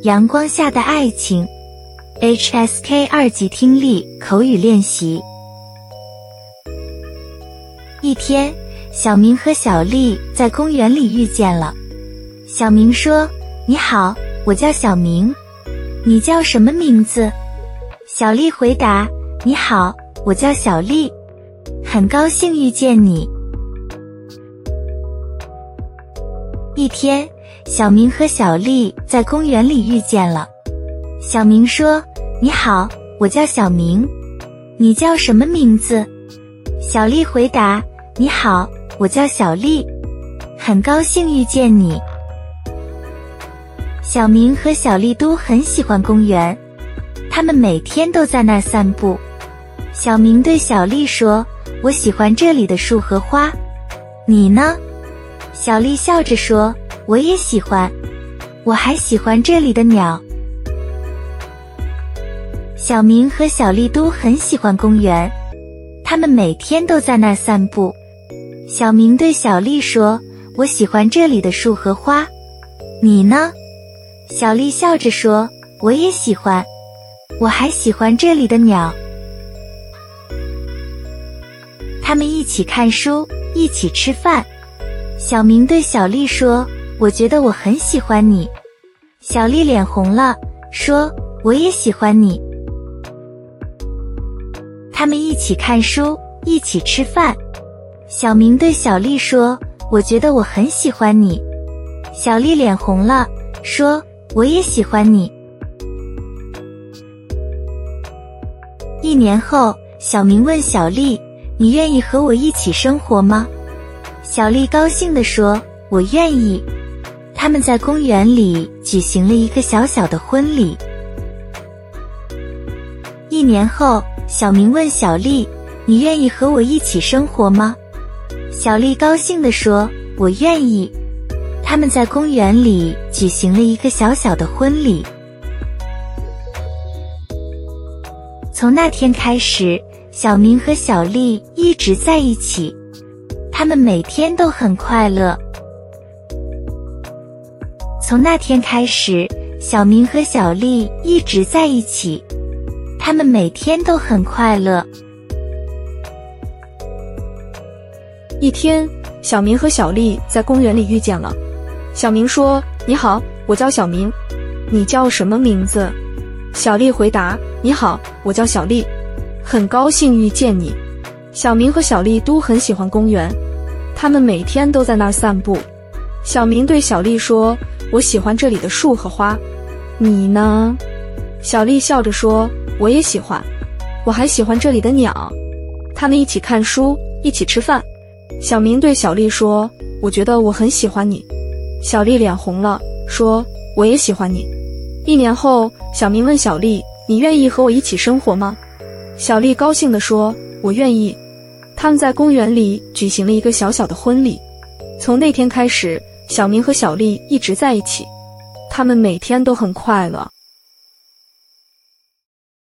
阳光下的爱情，HSK 二级听力口语练习。一天，小明和小丽在公园里遇见了。小明说：“你好，我叫小明，你叫什么名字？”小丽回答：“你好，我叫小丽，很高兴遇见你。”一天。小明和小丽在公园里遇见了。小明说：“你好，我叫小明，你叫什么名字？”小丽回答：“你好，我叫小丽，很高兴遇见你。”小明和小丽都很喜欢公园，他们每天都在那散步。小明对小丽说：“我喜欢这里的树和花，你呢？”小丽笑着说。我也喜欢，我还喜欢这里的鸟。小明和小丽都很喜欢公园，他们每天都在那儿散步。小明对小丽说：“我喜欢这里的树和花，你呢？”小丽笑着说：“我也喜欢，我还喜欢这里的鸟。”他们一起看书，一起吃饭。小明对小丽说。我觉得我很喜欢你，小丽脸红了，说：“我也喜欢你。”他们一起看书，一起吃饭。小明对小丽说：“我觉得我很喜欢你。”小丽脸红了，说：“我也喜欢你。”一年后，小明问小丽：“你愿意和我一起生活吗？”小丽高兴地说：“我愿意。”他们在公园里举行了一个小小的婚礼。一年后，小明问小丽：“你愿意和我一起生活吗？”小丽高兴地说：“我愿意。”他们在公园里举行了一个小小的婚礼。从那天开始，小明和小丽一直在一起，他们每天都很快乐。从那天开始，小明和小丽一直在一起，他们每天都很快乐。一天，小明和小丽在公园里遇见了。小明说：“你好，我叫小明，你叫什么名字？”小丽回答：“你好，我叫小丽，很高兴遇见你。”小明和小丽都很喜欢公园，他们每天都在那儿散步。小明对小丽说。我喜欢这里的树和花，你呢？小丽笑着说：“我也喜欢，我还喜欢这里的鸟。”他们一起看书，一起吃饭。小明对小丽说：“我觉得我很喜欢你。”小丽脸红了，说：“我也喜欢你。”一年后，小明问小丽：“你愿意和我一起生活吗？”小丽高兴地说：“我愿意。”他们在公园里举行了一个小小的婚礼。从那天开始。小明和小丽一直在一起，他们每天都很快乐。